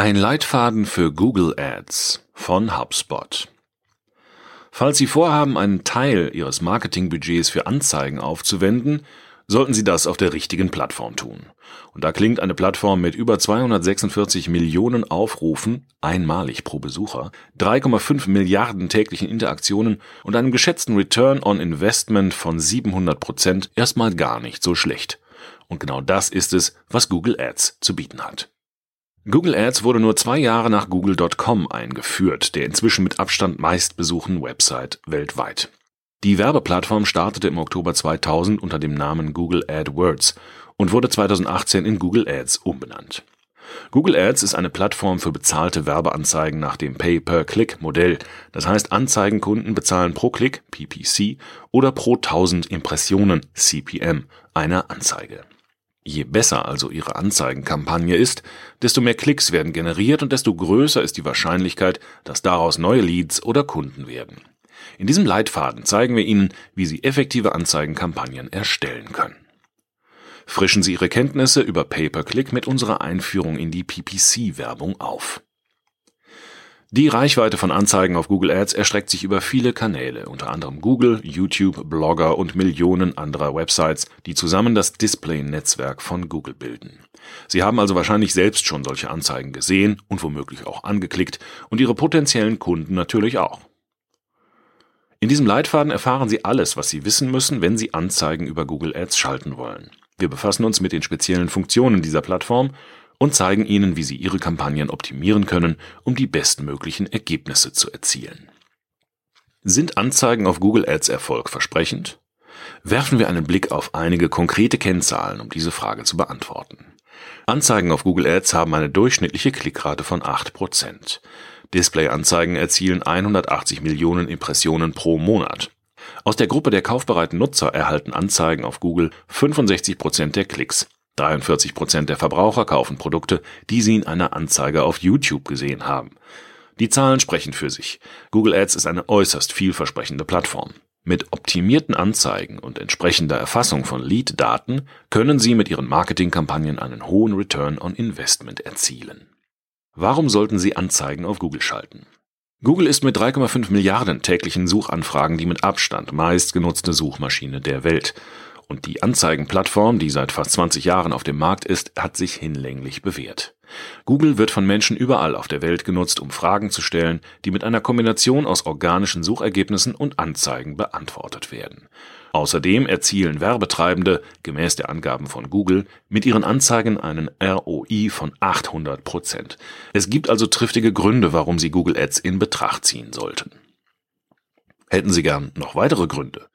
Ein Leitfaden für Google Ads von HubSpot. Falls Sie vorhaben, einen Teil Ihres Marketingbudgets für Anzeigen aufzuwenden, sollten Sie das auf der richtigen Plattform tun. Und da klingt eine Plattform mit über 246 Millionen Aufrufen, einmalig pro Besucher, 3,5 Milliarden täglichen Interaktionen und einem geschätzten Return on Investment von 700 Prozent erstmal gar nicht so schlecht. Und genau das ist es, was Google Ads zu bieten hat. Google Ads wurde nur zwei Jahre nach Google.com eingeführt, der inzwischen mit Abstand meistbesuchten Website weltweit. Die Werbeplattform startete im Oktober 2000 unter dem Namen Google AdWords und wurde 2018 in Google Ads umbenannt. Google Ads ist eine Plattform für bezahlte Werbeanzeigen nach dem Pay-per-Click-Modell. Das heißt, Anzeigenkunden bezahlen pro Klick, PPC, oder pro 1000 Impressionen, CPM, einer Anzeige. Je besser also Ihre Anzeigenkampagne ist, desto mehr Klicks werden generiert und desto größer ist die Wahrscheinlichkeit, dass daraus neue Leads oder Kunden werden. In diesem Leitfaden zeigen wir Ihnen, wie Sie effektive Anzeigenkampagnen erstellen können. Frischen Sie Ihre Kenntnisse über Pay-per-Click mit unserer Einführung in die PPC-Werbung auf. Die Reichweite von Anzeigen auf Google Ads erstreckt sich über viele Kanäle, unter anderem Google, YouTube, Blogger und Millionen anderer Websites, die zusammen das Display-Netzwerk von Google bilden. Sie haben also wahrscheinlich selbst schon solche Anzeigen gesehen und womöglich auch angeklickt und Ihre potenziellen Kunden natürlich auch. In diesem Leitfaden erfahren Sie alles, was Sie wissen müssen, wenn Sie Anzeigen über Google Ads schalten wollen. Wir befassen uns mit den speziellen Funktionen dieser Plattform und zeigen Ihnen, wie Sie Ihre Kampagnen optimieren können, um die bestmöglichen Ergebnisse zu erzielen. Sind Anzeigen auf Google Ads erfolgversprechend? Werfen wir einen Blick auf einige konkrete Kennzahlen, um diese Frage zu beantworten. Anzeigen auf Google Ads haben eine durchschnittliche Klickrate von 8%. Displayanzeigen erzielen 180 Millionen Impressionen pro Monat. Aus der Gruppe der kaufbereiten Nutzer erhalten Anzeigen auf Google 65% der Klicks. 43 Prozent der Verbraucher kaufen Produkte, die sie in einer Anzeige auf YouTube gesehen haben. Die Zahlen sprechen für sich. Google Ads ist eine äußerst vielversprechende Plattform. Mit optimierten Anzeigen und entsprechender Erfassung von Lead-Daten können Sie mit Ihren Marketingkampagnen einen hohen Return on Investment erzielen. Warum sollten Sie Anzeigen auf Google schalten? Google ist mit 3,5 Milliarden täglichen Suchanfragen die mit Abstand meistgenutzte Suchmaschine der Welt. Und die Anzeigenplattform, die seit fast 20 Jahren auf dem Markt ist, hat sich hinlänglich bewährt. Google wird von Menschen überall auf der Welt genutzt, um Fragen zu stellen, die mit einer Kombination aus organischen Suchergebnissen und Anzeigen beantwortet werden. Außerdem erzielen Werbetreibende, gemäß der Angaben von Google, mit ihren Anzeigen einen ROI von 800 Prozent. Es gibt also triftige Gründe, warum Sie Google Ads in Betracht ziehen sollten. Hätten Sie gern noch weitere Gründe?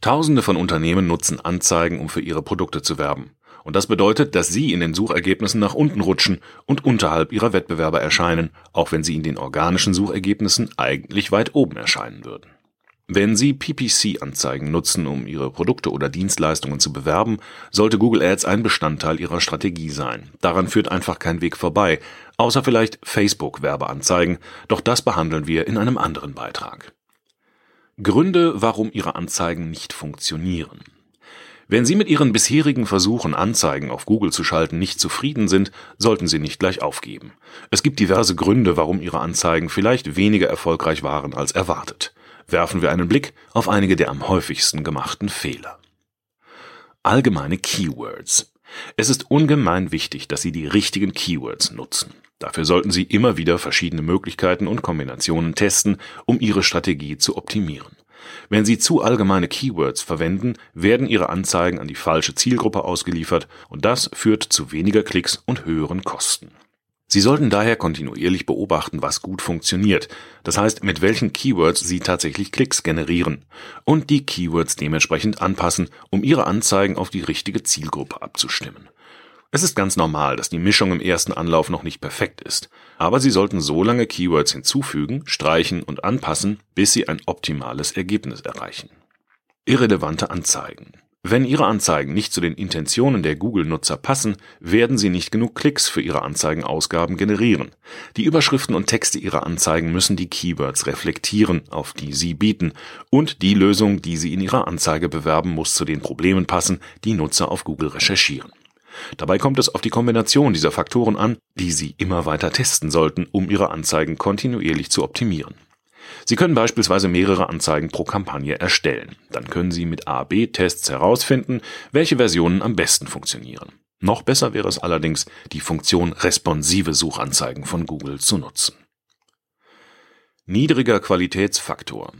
Tausende von Unternehmen nutzen Anzeigen, um für ihre Produkte zu werben. Und das bedeutet, dass sie in den Suchergebnissen nach unten rutschen und unterhalb ihrer Wettbewerber erscheinen, auch wenn sie in den organischen Suchergebnissen eigentlich weit oben erscheinen würden. Wenn Sie PPC-Anzeigen nutzen, um Ihre Produkte oder Dienstleistungen zu bewerben, sollte Google Ads ein Bestandteil Ihrer Strategie sein. Daran führt einfach kein Weg vorbei, außer vielleicht Facebook-Werbeanzeigen, doch das behandeln wir in einem anderen Beitrag. Gründe, warum Ihre Anzeigen nicht funktionieren. Wenn Sie mit Ihren bisherigen Versuchen, Anzeigen auf Google zu schalten, nicht zufrieden sind, sollten Sie nicht gleich aufgeben. Es gibt diverse Gründe, warum Ihre Anzeigen vielleicht weniger erfolgreich waren als erwartet. Werfen wir einen Blick auf einige der am häufigsten gemachten Fehler. Allgemeine Keywords. Es ist ungemein wichtig, dass Sie die richtigen Keywords nutzen. Dafür sollten Sie immer wieder verschiedene Möglichkeiten und Kombinationen testen, um Ihre Strategie zu optimieren. Wenn Sie zu allgemeine Keywords verwenden, werden Ihre Anzeigen an die falsche Zielgruppe ausgeliefert und das führt zu weniger Klicks und höheren Kosten. Sie sollten daher kontinuierlich beobachten, was gut funktioniert, das heißt, mit welchen Keywords Sie tatsächlich Klicks generieren und die Keywords dementsprechend anpassen, um Ihre Anzeigen auf die richtige Zielgruppe abzustimmen. Es ist ganz normal, dass die Mischung im ersten Anlauf noch nicht perfekt ist, aber Sie sollten so lange Keywords hinzufügen, streichen und anpassen, bis Sie ein optimales Ergebnis erreichen. Irrelevante Anzeigen. Wenn Ihre Anzeigen nicht zu den Intentionen der Google-Nutzer passen, werden Sie nicht genug Klicks für Ihre Anzeigenausgaben generieren. Die Überschriften und Texte Ihrer Anzeigen müssen die Keywords reflektieren, auf die Sie bieten, und die Lösung, die Sie in Ihrer Anzeige bewerben, muss zu den Problemen passen, die Nutzer auf Google recherchieren. Dabei kommt es auf die Kombination dieser Faktoren an, die Sie immer weiter testen sollten, um Ihre Anzeigen kontinuierlich zu optimieren. Sie können beispielsweise mehrere Anzeigen pro Kampagne erstellen. Dann können Sie mit A-B-Tests herausfinden, welche Versionen am besten funktionieren. Noch besser wäre es allerdings, die Funktion responsive Suchanzeigen von Google zu nutzen. Niedriger Qualitätsfaktor.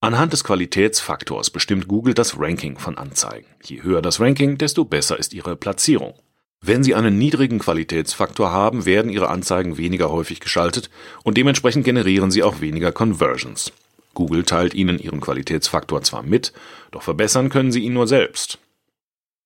Anhand des Qualitätsfaktors bestimmt Google das Ranking von Anzeigen. Je höher das Ranking, desto besser ist ihre Platzierung. Wenn Sie einen niedrigen Qualitätsfaktor haben, werden Ihre Anzeigen weniger häufig geschaltet und dementsprechend generieren Sie auch weniger Conversions. Google teilt Ihnen Ihren Qualitätsfaktor zwar mit, doch verbessern können Sie ihn nur selbst.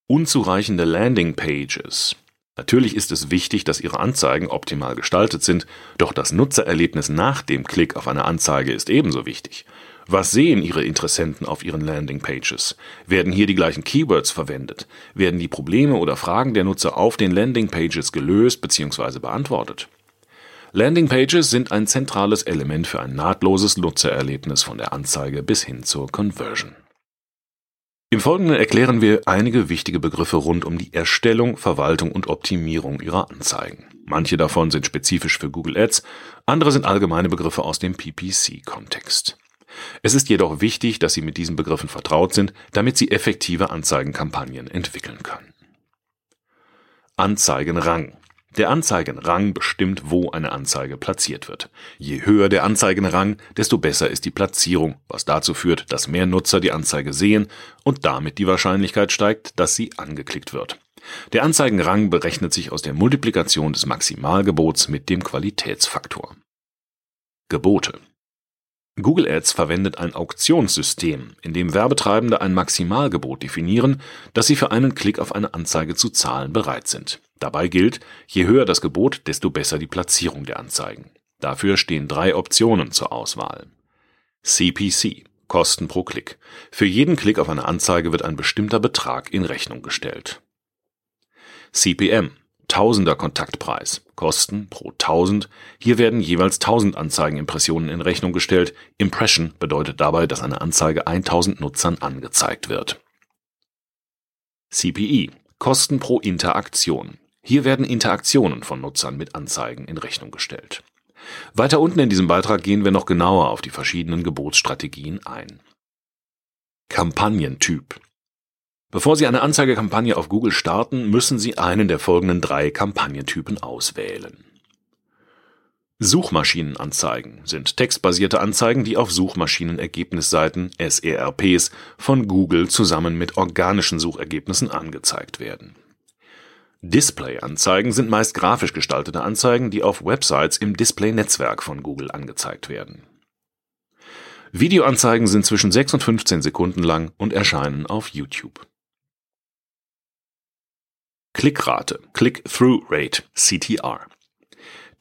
Unzureichende Landing Pages. Natürlich ist es wichtig, dass Ihre Anzeigen optimal gestaltet sind, doch das Nutzererlebnis nach dem Klick auf eine Anzeige ist ebenso wichtig. Was sehen Ihre Interessenten auf Ihren Landing Pages? Werden hier die gleichen Keywords verwendet? Werden die Probleme oder Fragen der Nutzer auf den Landing Pages gelöst bzw. beantwortet? Landing Pages sind ein zentrales Element für ein nahtloses Nutzererlebnis von der Anzeige bis hin zur Conversion. Im Folgenden erklären wir einige wichtige Begriffe rund um die Erstellung, Verwaltung und Optimierung Ihrer Anzeigen. Manche davon sind spezifisch für Google Ads, andere sind allgemeine Begriffe aus dem PPC-Kontext. Es ist jedoch wichtig, dass Sie mit diesen Begriffen vertraut sind, damit Sie effektive Anzeigenkampagnen entwickeln können. Anzeigenrang der Anzeigenrang bestimmt, wo eine Anzeige platziert wird. Je höher der Anzeigenrang, desto besser ist die Platzierung, was dazu führt, dass mehr Nutzer die Anzeige sehen und damit die Wahrscheinlichkeit steigt, dass sie angeklickt wird. Der Anzeigenrang berechnet sich aus der Multiplikation des Maximalgebots mit dem Qualitätsfaktor. Gebote Google Ads verwendet ein Auktionssystem, in dem Werbetreibende ein Maximalgebot definieren, das sie für einen Klick auf eine Anzeige zu zahlen bereit sind. Dabei gilt, je höher das Gebot, desto besser die Platzierung der Anzeigen. Dafür stehen drei Optionen zur Auswahl. CPC Kosten pro Klick. Für jeden Klick auf eine Anzeige wird ein bestimmter Betrag in Rechnung gestellt. CPM Tausender Kontaktpreis. Kosten pro 1000. Hier werden jeweils 1000 Anzeigenimpressionen in Rechnung gestellt. Impression bedeutet dabei, dass eine Anzeige 1000 Nutzern angezeigt wird. CPE. Kosten pro Interaktion. Hier werden Interaktionen von Nutzern mit Anzeigen in Rechnung gestellt. Weiter unten in diesem Beitrag gehen wir noch genauer auf die verschiedenen Gebotsstrategien ein. Kampagnentyp. Bevor Sie eine Anzeigekampagne auf Google starten, müssen Sie einen der folgenden drei Kampagnentypen auswählen. Suchmaschinenanzeigen sind textbasierte Anzeigen, die auf Suchmaschinenergebnisseiten SERPs von Google zusammen mit organischen Suchergebnissen angezeigt werden. Display-Anzeigen sind meist grafisch gestaltete Anzeigen, die auf Websites im Display-Netzwerk von Google angezeigt werden. Videoanzeigen sind zwischen 6 und 15 Sekunden lang und erscheinen auf YouTube. Klickrate, Click-Through-Rate, CTR.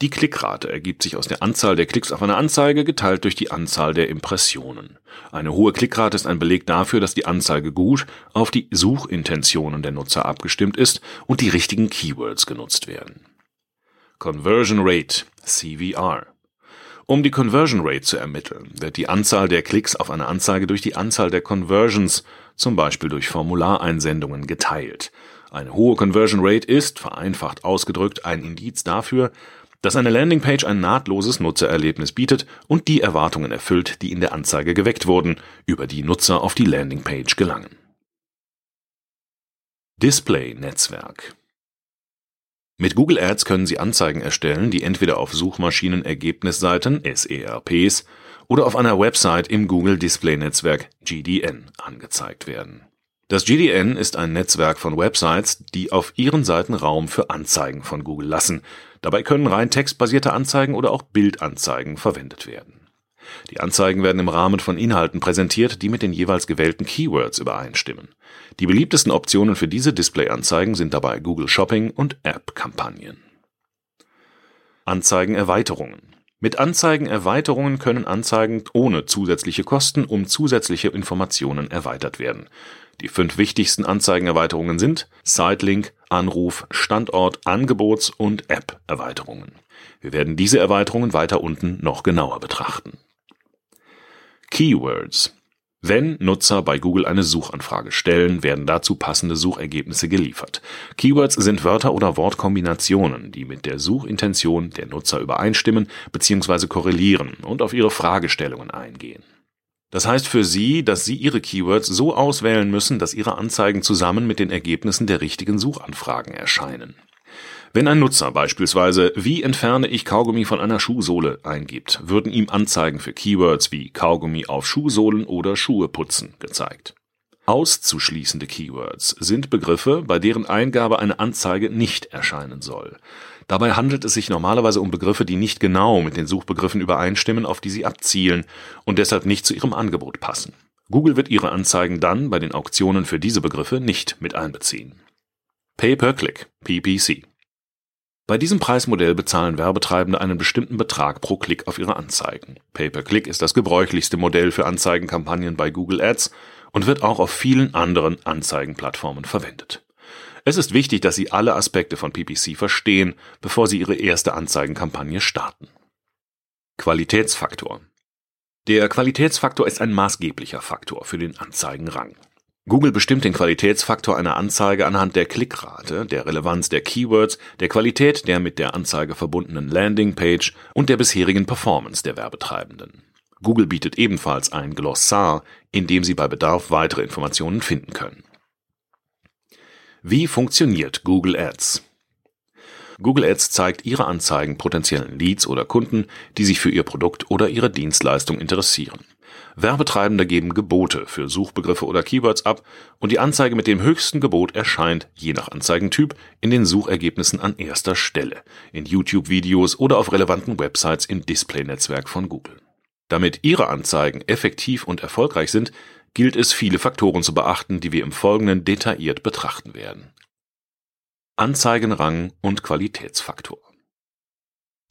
Die Klickrate ergibt sich aus der Anzahl der Klicks auf eine Anzeige geteilt durch die Anzahl der Impressionen. Eine hohe Klickrate ist ein Beleg dafür, dass die Anzeige gut auf die Suchintentionen der Nutzer abgestimmt ist und die richtigen Keywords genutzt werden. Conversion Rate CVR um die Conversion Rate zu ermitteln, wird die Anzahl der Klicks auf eine Anzeige durch die Anzahl der Conversions, zum Beispiel durch Formulareinsendungen, geteilt. Eine hohe Conversion Rate ist, vereinfacht ausgedrückt, ein Indiz dafür, dass eine Landingpage ein nahtloses Nutzererlebnis bietet und die Erwartungen erfüllt, die in der Anzeige geweckt wurden, über die Nutzer auf die Landingpage gelangen. Display-Netzwerk Mit Google Ads können Sie Anzeigen erstellen, die entweder auf Suchmaschinenergebnisseiten SERPs oder auf einer Website im Google Display Netzwerk GDN angezeigt werden. Das GDN ist ein Netzwerk von Websites, die auf ihren Seiten Raum für Anzeigen von Google lassen. Dabei können rein textbasierte Anzeigen oder auch Bildanzeigen verwendet werden. Die Anzeigen werden im Rahmen von Inhalten präsentiert, die mit den jeweils gewählten Keywords übereinstimmen. Die beliebtesten Optionen für diese Displayanzeigen sind dabei Google Shopping und App-Kampagnen. Anzeigenerweiterungen mit Anzeigenerweiterungen können Anzeigen ohne zusätzliche Kosten um zusätzliche Informationen erweitert werden. Die fünf wichtigsten Anzeigenerweiterungen sind Sitelink, Anruf, Standort, Angebots- und App-Erweiterungen. Wir werden diese Erweiterungen weiter unten noch genauer betrachten. Keywords Wenn Nutzer bei Google eine Suchanfrage stellen, werden dazu passende Suchergebnisse geliefert. Keywords sind Wörter oder Wortkombinationen, die mit der Suchintention der Nutzer übereinstimmen bzw. korrelieren und auf ihre Fragestellungen eingehen. Das heißt für Sie, dass Sie Ihre Keywords so auswählen müssen, dass Ihre Anzeigen zusammen mit den Ergebnissen der richtigen Suchanfragen erscheinen. Wenn ein Nutzer beispielsweise Wie entferne ich Kaugummi von einer Schuhsohle eingibt, würden ihm Anzeigen für Keywords wie Kaugummi auf Schuhsohlen oder Schuhe putzen gezeigt. Auszuschließende Keywords sind Begriffe, bei deren Eingabe eine Anzeige nicht erscheinen soll. Dabei handelt es sich normalerweise um Begriffe, die nicht genau mit den Suchbegriffen übereinstimmen, auf die sie abzielen und deshalb nicht zu ihrem Angebot passen. Google wird ihre Anzeigen dann bei den Auktionen für diese Begriffe nicht mit einbeziehen. Pay-per-Click, PPC. Bei diesem Preismodell bezahlen Werbetreibende einen bestimmten Betrag pro Klick auf ihre Anzeigen. Pay-per-Click ist das gebräuchlichste Modell für Anzeigenkampagnen bei Google Ads und wird auch auf vielen anderen Anzeigenplattformen verwendet. Es ist wichtig, dass Sie alle Aspekte von PPC verstehen, bevor Sie Ihre erste Anzeigenkampagne starten. Qualitätsfaktor Der Qualitätsfaktor ist ein maßgeblicher Faktor für den Anzeigenrang. Google bestimmt den Qualitätsfaktor einer Anzeige anhand der Klickrate, der Relevanz der Keywords, der Qualität der mit der Anzeige verbundenen Landingpage und der bisherigen Performance der Werbetreibenden. Google bietet ebenfalls ein Glossar, in dem Sie bei Bedarf weitere Informationen finden können. Wie funktioniert Google Ads? Google Ads zeigt Ihre Anzeigen potenziellen Leads oder Kunden, die sich für Ihr Produkt oder Ihre Dienstleistung interessieren. Werbetreibende geben Gebote für Suchbegriffe oder Keywords ab und die Anzeige mit dem höchsten Gebot erscheint, je nach Anzeigentyp, in den Suchergebnissen an erster Stelle, in YouTube-Videos oder auf relevanten Websites im Display-Netzwerk von Google. Damit Ihre Anzeigen effektiv und erfolgreich sind, gilt es viele Faktoren zu beachten, die wir im Folgenden detailliert betrachten werden. Anzeigenrang und Qualitätsfaktor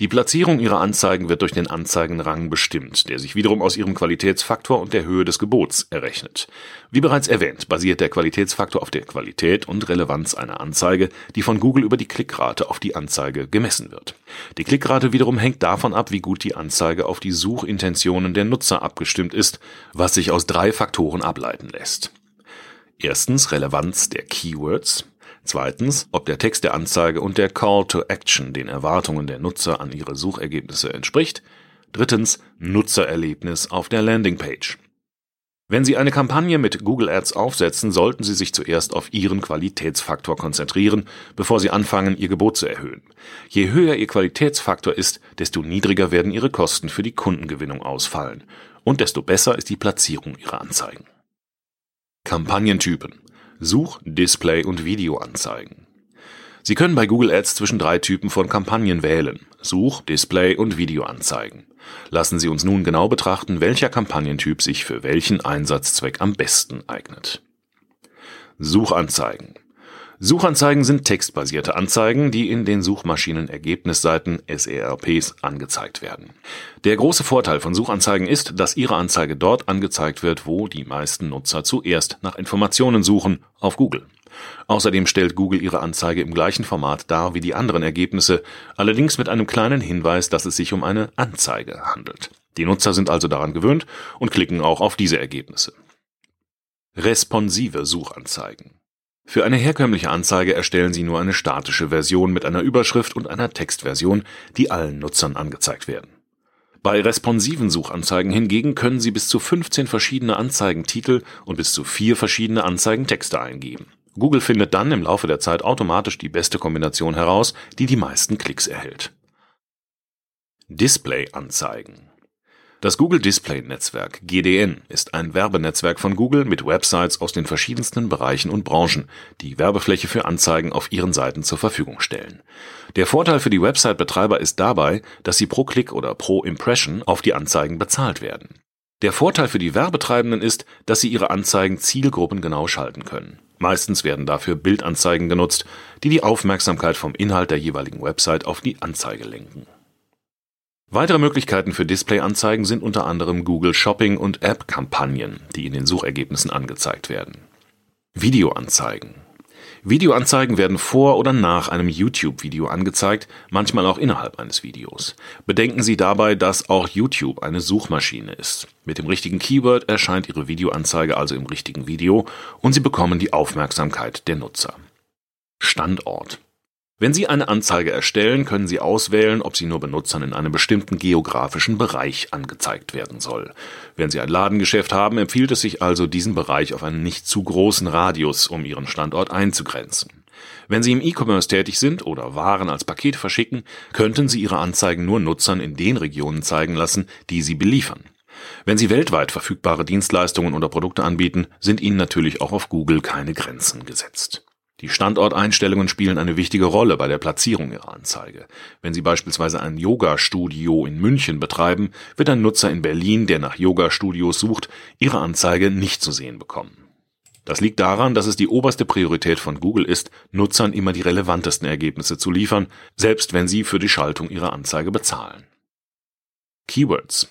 die Platzierung Ihrer Anzeigen wird durch den Anzeigenrang bestimmt, der sich wiederum aus ihrem Qualitätsfaktor und der Höhe des Gebots errechnet. Wie bereits erwähnt, basiert der Qualitätsfaktor auf der Qualität und Relevanz einer Anzeige, die von Google über die Klickrate auf die Anzeige gemessen wird. Die Klickrate wiederum hängt davon ab, wie gut die Anzeige auf die Suchintentionen der Nutzer abgestimmt ist, was sich aus drei Faktoren ableiten lässt. Erstens Relevanz der Keywords, Zweitens, ob der Text der Anzeige und der Call to Action den Erwartungen der Nutzer an ihre Suchergebnisse entspricht. Drittens, Nutzererlebnis auf der Landingpage. Wenn Sie eine Kampagne mit Google Ads aufsetzen, sollten Sie sich zuerst auf Ihren Qualitätsfaktor konzentrieren, bevor Sie anfangen, Ihr Gebot zu erhöhen. Je höher Ihr Qualitätsfaktor ist, desto niedriger werden Ihre Kosten für die Kundengewinnung ausfallen und desto besser ist die Platzierung Ihrer Anzeigen. Kampagnentypen Such-, Display- und Videoanzeigen. Sie können bei Google Ads zwischen drei Typen von Kampagnen wählen. Such-, Display- und Videoanzeigen. Lassen Sie uns nun genau betrachten, welcher Kampagnentyp sich für welchen Einsatzzweck am besten eignet. Suchanzeigen. Suchanzeigen sind textbasierte Anzeigen, die in den Suchmaschinenergebnisseiten SERPs angezeigt werden. Der große Vorteil von Suchanzeigen ist, dass Ihre Anzeige dort angezeigt wird, wo die meisten Nutzer zuerst nach Informationen suchen, auf Google. Außerdem stellt Google Ihre Anzeige im gleichen Format dar wie die anderen Ergebnisse, allerdings mit einem kleinen Hinweis, dass es sich um eine Anzeige handelt. Die Nutzer sind also daran gewöhnt und klicken auch auf diese Ergebnisse. Responsive Suchanzeigen für eine herkömmliche Anzeige erstellen Sie nur eine statische Version mit einer Überschrift und einer Textversion, die allen Nutzern angezeigt werden. Bei responsiven Suchanzeigen hingegen können Sie bis zu 15 verschiedene Anzeigentitel und bis zu vier verschiedene Anzeigentexte eingeben. Google findet dann im Laufe der Zeit automatisch die beste Kombination heraus, die die meisten Klicks erhält. Display-Anzeigen das Google Display Netzwerk GDN ist ein Werbenetzwerk von Google mit Websites aus den verschiedensten Bereichen und Branchen, die Werbefläche für Anzeigen auf ihren Seiten zur Verfügung stellen. Der Vorteil für die Website-Betreiber ist dabei, dass sie pro Klick oder pro Impression auf die Anzeigen bezahlt werden. Der Vorteil für die Werbetreibenden ist, dass sie ihre Anzeigen zielgruppengenau schalten können. Meistens werden dafür Bildanzeigen genutzt, die die Aufmerksamkeit vom Inhalt der jeweiligen Website auf die Anzeige lenken. Weitere Möglichkeiten für Displayanzeigen sind unter anderem Google Shopping und App-Kampagnen, die in den Suchergebnissen angezeigt werden. Videoanzeigen. Videoanzeigen werden vor oder nach einem YouTube-Video angezeigt, manchmal auch innerhalb eines Videos. Bedenken Sie dabei, dass auch YouTube eine Suchmaschine ist. Mit dem richtigen Keyword erscheint Ihre Videoanzeige also im richtigen Video und Sie bekommen die Aufmerksamkeit der Nutzer. Standort wenn Sie eine Anzeige erstellen, können Sie auswählen, ob sie nur Benutzern in einem bestimmten geografischen Bereich angezeigt werden soll. Wenn Sie ein Ladengeschäft haben, empfiehlt es sich also, diesen Bereich auf einen nicht zu großen Radius um Ihren Standort einzugrenzen. Wenn Sie im E-Commerce tätig sind oder Waren als Paket verschicken, könnten Sie Ihre Anzeigen nur Nutzern in den Regionen zeigen lassen, die Sie beliefern. Wenn Sie weltweit verfügbare Dienstleistungen oder Produkte anbieten, sind Ihnen natürlich auch auf Google keine Grenzen gesetzt. Die Standorteinstellungen spielen eine wichtige Rolle bei der Platzierung Ihrer Anzeige. Wenn Sie beispielsweise ein Yoga-Studio in München betreiben, wird ein Nutzer in Berlin, der nach Yoga-Studios sucht, Ihre Anzeige nicht zu sehen bekommen. Das liegt daran, dass es die oberste Priorität von Google ist, Nutzern immer die relevantesten Ergebnisse zu liefern, selbst wenn sie für die Schaltung ihrer Anzeige bezahlen. Keywords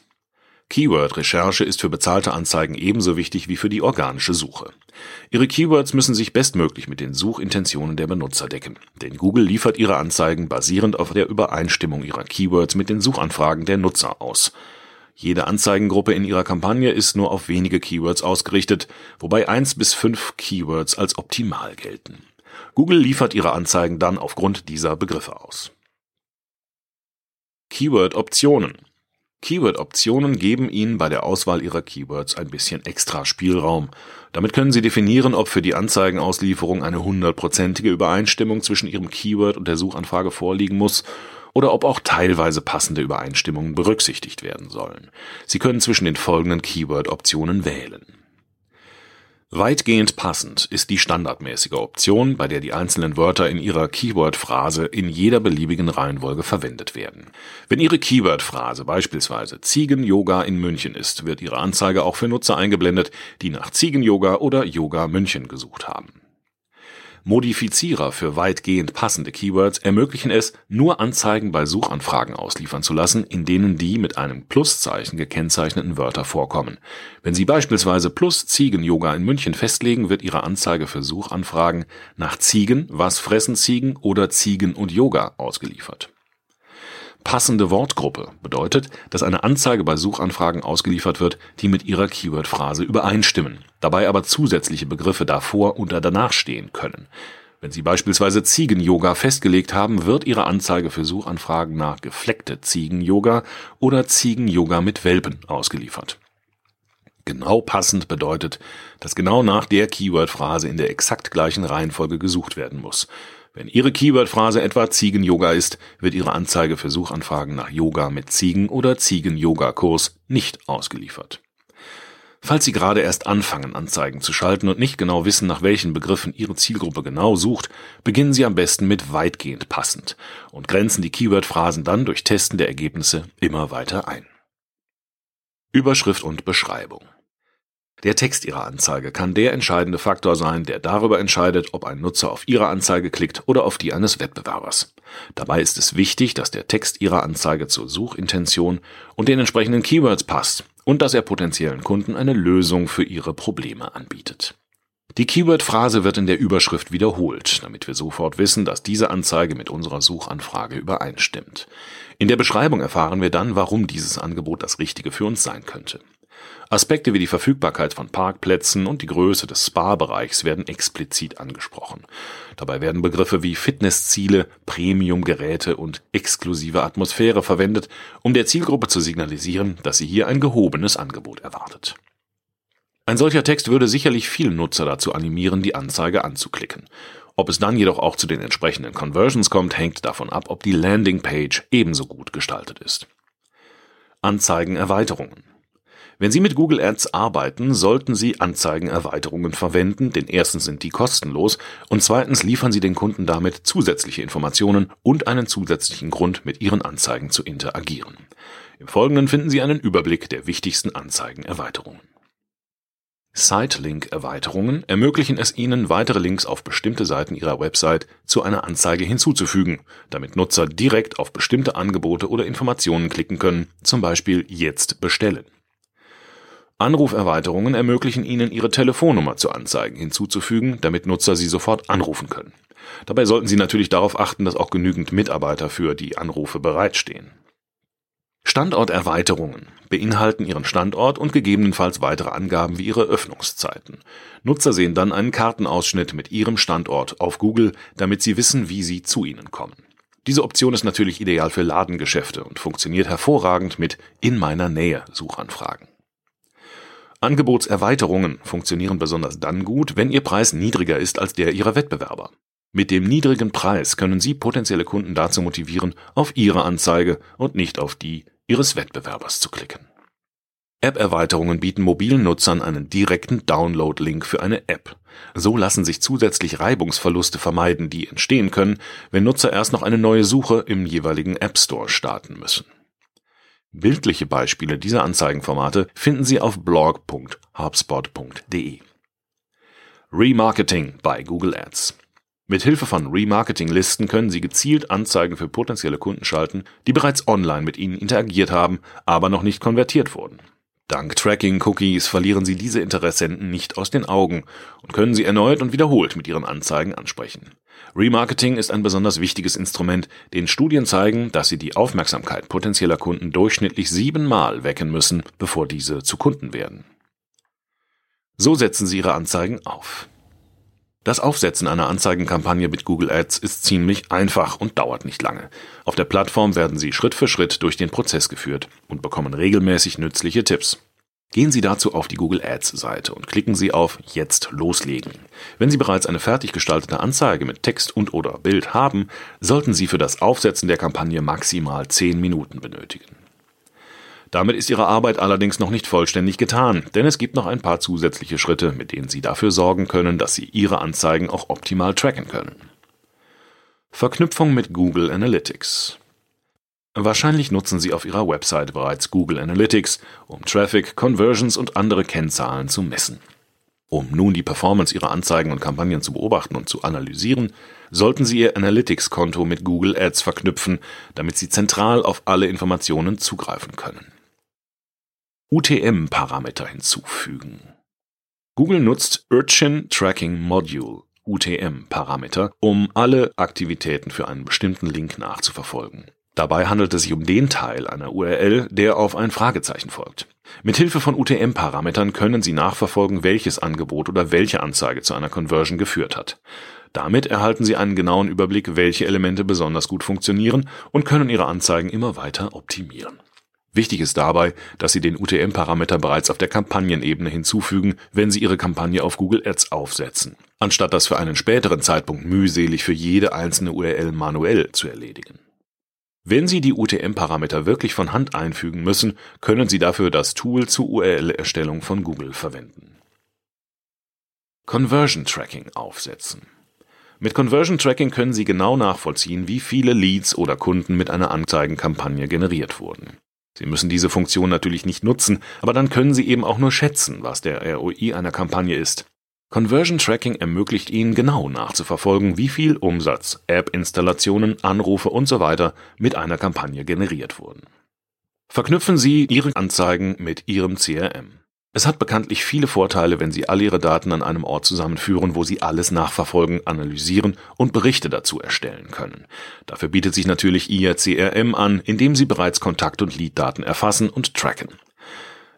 Keyword-Recherche ist für bezahlte Anzeigen ebenso wichtig wie für die organische Suche. Ihre Keywords müssen sich bestmöglich mit den Suchintentionen der Benutzer decken, denn Google liefert ihre Anzeigen basierend auf der Übereinstimmung ihrer Keywords mit den Suchanfragen der Nutzer aus. Jede Anzeigengruppe in ihrer Kampagne ist nur auf wenige Keywords ausgerichtet, wobei eins bis fünf Keywords als optimal gelten. Google liefert ihre Anzeigen dann aufgrund dieser Begriffe aus. Keyword-Optionen Keyword-Optionen geben Ihnen bei der Auswahl Ihrer Keywords ein bisschen extra Spielraum. Damit können Sie definieren, ob für die Anzeigenauslieferung eine hundertprozentige Übereinstimmung zwischen Ihrem Keyword und der Suchanfrage vorliegen muss oder ob auch teilweise passende Übereinstimmungen berücksichtigt werden sollen. Sie können zwischen den folgenden Keyword-Optionen wählen Weitgehend passend ist die standardmäßige Option, bei der die einzelnen Wörter in ihrer Keyword-Phrase in jeder beliebigen Reihenfolge verwendet werden. Wenn Ihre Keyword-Phrase beispielsweise Ziegen-Yoga in München ist, wird Ihre Anzeige auch für Nutzer eingeblendet, die nach Ziegen-Yoga oder Yoga München gesucht haben Modifizierer für weitgehend passende Keywords ermöglichen es, nur Anzeigen bei Suchanfragen ausliefern zu lassen, in denen die mit einem Pluszeichen gekennzeichneten Wörter vorkommen. Wenn Sie beispielsweise Plus Ziegen-Yoga in München festlegen, wird Ihre Anzeige für Suchanfragen nach Ziegen, was fressen Ziegen oder Ziegen und Yoga ausgeliefert Passende Wortgruppe bedeutet, dass eine Anzeige bei Suchanfragen ausgeliefert wird, die mit Ihrer Keyword-Phrase übereinstimmen, dabei aber zusätzliche Begriffe davor oder danach stehen können. Wenn Sie beispielsweise Ziegen-Yoga festgelegt haben, wird Ihre Anzeige für Suchanfragen nach gefleckte Ziegen-Yoga oder Ziegen-Yoga mit Welpen ausgeliefert. Genau passend bedeutet, dass genau nach der Keyword-Phrase in der exakt gleichen Reihenfolge gesucht werden muss. Wenn Ihre Keyword-Phrase etwa Ziegen-Yoga ist, wird Ihre Anzeige für Suchanfragen nach Yoga mit Ziegen oder Ziegen-Yoga-Kurs nicht ausgeliefert. Falls Sie gerade erst anfangen, Anzeigen zu schalten und nicht genau wissen, nach welchen Begriffen Ihre Zielgruppe genau sucht, beginnen Sie am besten mit weitgehend passend und grenzen die Keyword-Phrasen dann durch Testen der Ergebnisse immer weiter ein. Überschrift und Beschreibung der Text Ihrer Anzeige kann der entscheidende Faktor sein, der darüber entscheidet, ob ein Nutzer auf Ihre Anzeige klickt oder auf die eines Wettbewerbers. Dabei ist es wichtig, dass der Text Ihrer Anzeige zur Suchintention und den entsprechenden Keywords passt und dass er potenziellen Kunden eine Lösung für ihre Probleme anbietet. Die Keyword-Phrase wird in der Überschrift wiederholt, damit wir sofort wissen, dass diese Anzeige mit unserer Suchanfrage übereinstimmt. In der Beschreibung erfahren wir dann, warum dieses Angebot das Richtige für uns sein könnte. Aspekte wie die Verfügbarkeit von Parkplätzen und die Größe des Spa-Bereichs werden explizit angesprochen. Dabei werden Begriffe wie Fitnessziele, Premium-Geräte und exklusive Atmosphäre verwendet, um der Zielgruppe zu signalisieren, dass sie hier ein gehobenes Angebot erwartet. Ein solcher Text würde sicherlich viele Nutzer dazu animieren, die Anzeige anzuklicken. Ob es dann jedoch auch zu den entsprechenden Conversions kommt, hängt davon ab, ob die Landingpage ebenso gut gestaltet ist. Anzeigenerweiterungen wenn Sie mit Google Ads arbeiten, sollten Sie Anzeigenerweiterungen verwenden, denn erstens sind die kostenlos und zweitens liefern Sie den Kunden damit zusätzliche Informationen und einen zusätzlichen Grund, mit Ihren Anzeigen zu interagieren. Im Folgenden finden Sie einen Überblick der wichtigsten Anzeigenerweiterungen. Site-Link-Erweiterungen ermöglichen es Ihnen, weitere Links auf bestimmte Seiten Ihrer Website zu einer Anzeige hinzuzufügen, damit Nutzer direkt auf bestimmte Angebote oder Informationen klicken können, zum Beispiel jetzt bestellen. Anruferweiterungen ermöglichen Ihnen, Ihre Telefonnummer zu Anzeigen hinzuzufügen, damit Nutzer Sie sofort anrufen können. Dabei sollten Sie natürlich darauf achten, dass auch genügend Mitarbeiter für die Anrufe bereitstehen. Standorterweiterungen beinhalten Ihren Standort und gegebenenfalls weitere Angaben wie Ihre Öffnungszeiten. Nutzer sehen dann einen Kartenausschnitt mit Ihrem Standort auf Google, damit sie wissen, wie sie zu Ihnen kommen. Diese Option ist natürlich ideal für Ladengeschäfte und funktioniert hervorragend mit In meiner Nähe Suchanfragen. Angebotserweiterungen funktionieren besonders dann gut, wenn Ihr Preis niedriger ist als der Ihrer Wettbewerber. Mit dem niedrigen Preis können Sie potenzielle Kunden dazu motivieren, auf Ihre Anzeige und nicht auf die Ihres Wettbewerbers zu klicken. App-Erweiterungen bieten mobilen Nutzern einen direkten Download-Link für eine App. So lassen sich zusätzlich Reibungsverluste vermeiden, die entstehen können, wenn Nutzer erst noch eine neue Suche im jeweiligen App Store starten müssen. Bildliche Beispiele dieser Anzeigenformate finden Sie auf blog.hubspot.de. Remarketing bei Google Ads. Mit Hilfe von Remarketing-Listen können Sie gezielt Anzeigen für potenzielle Kunden schalten, die bereits online mit Ihnen interagiert haben, aber noch nicht konvertiert wurden. Dank Tracking-Cookies verlieren Sie diese Interessenten nicht aus den Augen und können sie erneut und wiederholt mit Ihren Anzeigen ansprechen. Remarketing ist ein besonders wichtiges Instrument, denn Studien zeigen, dass Sie die Aufmerksamkeit potenzieller Kunden durchschnittlich siebenmal wecken müssen, bevor diese zu Kunden werden. So setzen Sie Ihre Anzeigen auf. Das Aufsetzen einer Anzeigenkampagne mit Google Ads ist ziemlich einfach und dauert nicht lange. Auf der Plattform werden Sie Schritt für Schritt durch den Prozess geführt und bekommen regelmäßig nützliche Tipps. Gehen Sie dazu auf die Google Ads Seite und klicken Sie auf Jetzt loslegen. Wenn Sie bereits eine fertig gestaltete Anzeige mit Text und oder Bild haben, sollten Sie für das Aufsetzen der Kampagne maximal 10 Minuten benötigen. Damit ist Ihre Arbeit allerdings noch nicht vollständig getan, denn es gibt noch ein paar zusätzliche Schritte, mit denen Sie dafür sorgen können, dass Sie Ihre Anzeigen auch optimal tracken können. Verknüpfung mit Google Analytics. Wahrscheinlich nutzen Sie auf Ihrer Website bereits Google Analytics, um Traffic, Conversions und andere Kennzahlen zu messen. Um nun die Performance Ihrer Anzeigen und Kampagnen zu beobachten und zu analysieren, sollten Sie Ihr Analytics-Konto mit Google Ads verknüpfen, damit Sie zentral auf alle Informationen zugreifen können. UTM-Parameter hinzufügen. Google nutzt Urchin Tracking Module UTM-Parameter, um alle Aktivitäten für einen bestimmten Link nachzuverfolgen. Dabei handelt es sich um den Teil einer URL, der auf ein Fragezeichen folgt. Mit Hilfe von UTM-Parametern können Sie nachverfolgen, welches Angebot oder welche Anzeige zu einer Conversion geführt hat. Damit erhalten Sie einen genauen Überblick, welche Elemente besonders gut funktionieren und können Ihre Anzeigen immer weiter optimieren. Wichtig ist dabei, dass Sie den UTM-Parameter bereits auf der Kampagnenebene hinzufügen, wenn Sie Ihre Kampagne auf Google Ads aufsetzen, anstatt das für einen späteren Zeitpunkt mühselig für jede einzelne URL manuell zu erledigen. Wenn Sie die UTM-Parameter wirklich von Hand einfügen müssen, können Sie dafür das Tool zur URL-Erstellung von Google verwenden. Conversion Tracking aufsetzen. Mit Conversion Tracking können Sie genau nachvollziehen, wie viele Leads oder Kunden mit einer Anzeigenkampagne generiert wurden. Sie müssen diese Funktion natürlich nicht nutzen, aber dann können Sie eben auch nur schätzen, was der ROI einer Kampagne ist. Conversion Tracking ermöglicht Ihnen genau nachzuverfolgen, wie viel Umsatz, App-Installationen, Anrufe usw. Mit einer Kampagne generiert wurden. Verknüpfen Sie Ihre Anzeigen mit Ihrem CRM. Es hat bekanntlich viele Vorteile, wenn Sie all Ihre Daten an einem Ort zusammenführen, wo Sie alles nachverfolgen, analysieren und Berichte dazu erstellen können. Dafür bietet sich natürlich Ihr CRM an, indem Sie bereits Kontakt- und Lead-Daten erfassen und tracken.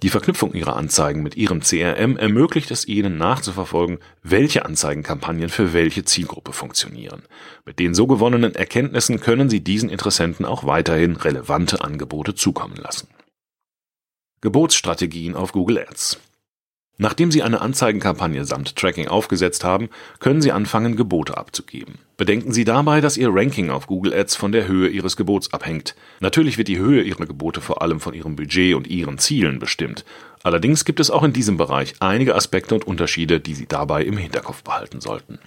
Die Verknüpfung Ihrer Anzeigen mit Ihrem CRM ermöglicht es Ihnen nachzuverfolgen, welche Anzeigenkampagnen für welche Zielgruppe funktionieren. Mit den so gewonnenen Erkenntnissen können Sie diesen Interessenten auch weiterhin relevante Angebote zukommen lassen. Gebotsstrategien auf Google Ads. Nachdem Sie eine Anzeigenkampagne samt Tracking aufgesetzt haben, können Sie anfangen, Gebote abzugeben. Bedenken Sie dabei, dass Ihr Ranking auf Google Ads von der Höhe Ihres Gebots abhängt. Natürlich wird die Höhe Ihrer Gebote vor allem von Ihrem Budget und Ihren Zielen bestimmt. Allerdings gibt es auch in diesem Bereich einige Aspekte und Unterschiede, die Sie dabei im Hinterkopf behalten sollten.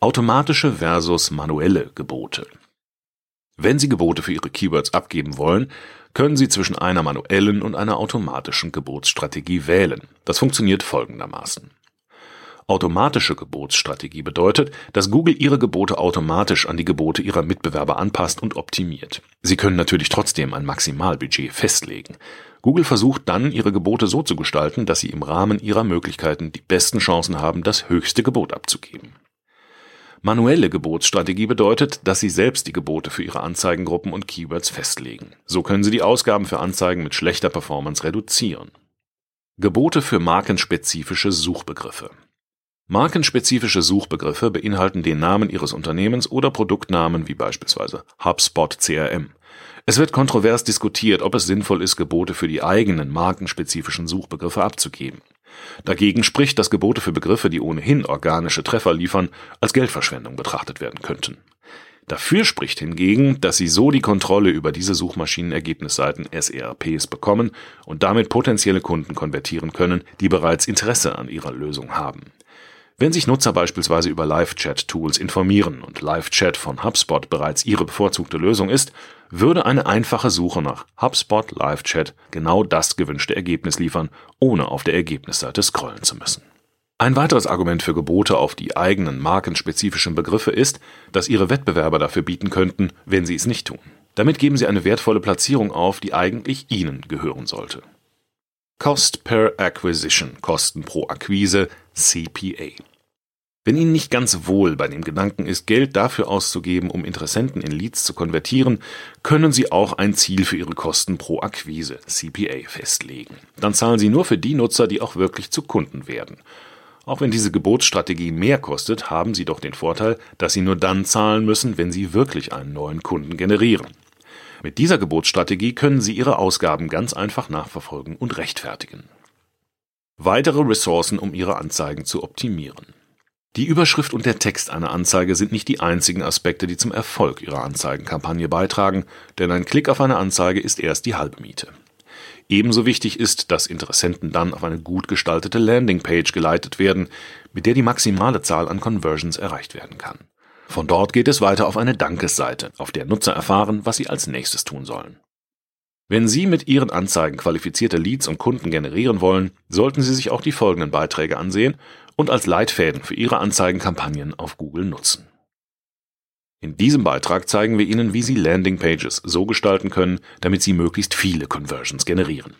Automatische versus manuelle Gebote. Wenn Sie Gebote für Ihre Keywords abgeben wollen, können Sie zwischen einer manuellen und einer automatischen Gebotsstrategie wählen. Das funktioniert folgendermaßen. Automatische Gebotsstrategie bedeutet, dass Google ihre Gebote automatisch an die Gebote ihrer Mitbewerber anpasst und optimiert. Sie können natürlich trotzdem ein Maximalbudget festlegen. Google versucht dann, ihre Gebote so zu gestalten, dass sie im Rahmen ihrer Möglichkeiten die besten Chancen haben, das höchste Gebot abzugeben. Manuelle Gebotsstrategie bedeutet, dass Sie selbst die Gebote für Ihre Anzeigengruppen und Keywords festlegen. So können Sie die Ausgaben für Anzeigen mit schlechter Performance reduzieren. Gebote für markenspezifische Suchbegriffe. Markenspezifische Suchbegriffe beinhalten den Namen Ihres Unternehmens oder Produktnamen wie beispielsweise HubSpot CRM. Es wird kontrovers diskutiert, ob es sinnvoll ist, Gebote für die eigenen markenspezifischen Suchbegriffe abzugeben. Dagegen spricht, dass Gebote für Begriffe, die ohnehin organische Treffer liefern, als Geldverschwendung betrachtet werden könnten. Dafür spricht hingegen, dass sie so die Kontrolle über diese Suchmaschinenergebnisseiten SERPs bekommen und damit potenzielle Kunden konvertieren können, die bereits Interesse an ihrer Lösung haben. Wenn sich Nutzer beispielsweise über Live-Chat-Tools informieren und Live-Chat von HubSpot bereits ihre bevorzugte Lösung ist, würde eine einfache Suche nach HubSpot Live-Chat genau das gewünschte Ergebnis liefern, ohne auf der Ergebnisseite scrollen zu müssen. Ein weiteres Argument für Gebote auf die eigenen markenspezifischen Begriffe ist, dass ihre Wettbewerber dafür bieten könnten, wenn sie es nicht tun. Damit geben sie eine wertvolle Platzierung auf, die eigentlich ihnen gehören sollte. Cost per Acquisition, Kosten pro Akquise, CPA. Wenn Ihnen nicht ganz wohl bei dem Gedanken ist, Geld dafür auszugeben, um Interessenten in Leads zu konvertieren, können Sie auch ein Ziel für Ihre Kosten pro Akquise, CPA, festlegen. Dann zahlen Sie nur für die Nutzer, die auch wirklich zu Kunden werden. Auch wenn diese Gebotsstrategie mehr kostet, haben Sie doch den Vorteil, dass Sie nur dann zahlen müssen, wenn Sie wirklich einen neuen Kunden generieren. Mit dieser Gebotsstrategie können Sie Ihre Ausgaben ganz einfach nachverfolgen und rechtfertigen. Weitere Ressourcen, um Ihre Anzeigen zu optimieren. Die Überschrift und der Text einer Anzeige sind nicht die einzigen Aspekte, die zum Erfolg Ihrer Anzeigenkampagne beitragen, denn ein Klick auf eine Anzeige ist erst die Halbmiete. Ebenso wichtig ist, dass Interessenten dann auf eine gut gestaltete Landingpage geleitet werden, mit der die maximale Zahl an Conversions erreicht werden kann. Von dort geht es weiter auf eine Dankesseite, auf der Nutzer erfahren, was sie als nächstes tun sollen. Wenn Sie mit Ihren Anzeigen qualifizierte Leads und Kunden generieren wollen, sollten Sie sich auch die folgenden Beiträge ansehen und als Leitfäden für Ihre Anzeigenkampagnen auf Google nutzen. In diesem Beitrag zeigen wir Ihnen, wie Sie Landingpages so gestalten können, damit Sie möglichst viele Conversions generieren.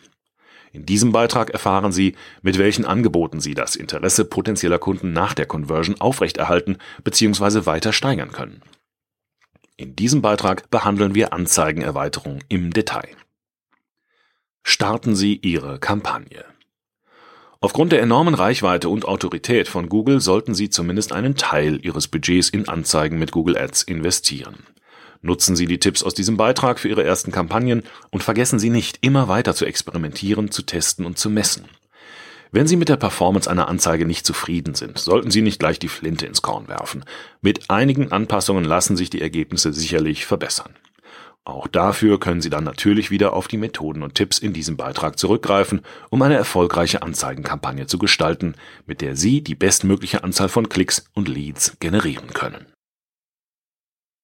In diesem Beitrag erfahren Sie, mit welchen Angeboten Sie das Interesse potenzieller Kunden nach der Conversion aufrechterhalten bzw. weiter steigern können. In diesem Beitrag behandeln wir Anzeigenerweiterung im Detail. Starten Sie Ihre Kampagne. Aufgrund der enormen Reichweite und Autorität von Google sollten Sie zumindest einen Teil Ihres Budgets in Anzeigen mit Google Ads investieren. Nutzen Sie die Tipps aus diesem Beitrag für Ihre ersten Kampagnen und vergessen Sie nicht, immer weiter zu experimentieren, zu testen und zu messen. Wenn Sie mit der Performance einer Anzeige nicht zufrieden sind, sollten Sie nicht gleich die Flinte ins Korn werfen. Mit einigen Anpassungen lassen sich die Ergebnisse sicherlich verbessern. Auch dafür können Sie dann natürlich wieder auf die Methoden und Tipps in diesem Beitrag zurückgreifen, um eine erfolgreiche Anzeigenkampagne zu gestalten, mit der Sie die bestmögliche Anzahl von Klicks und Leads generieren können